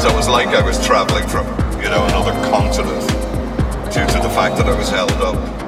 So it was like I was traveling from, you know, another continent due to the fact that I was held up.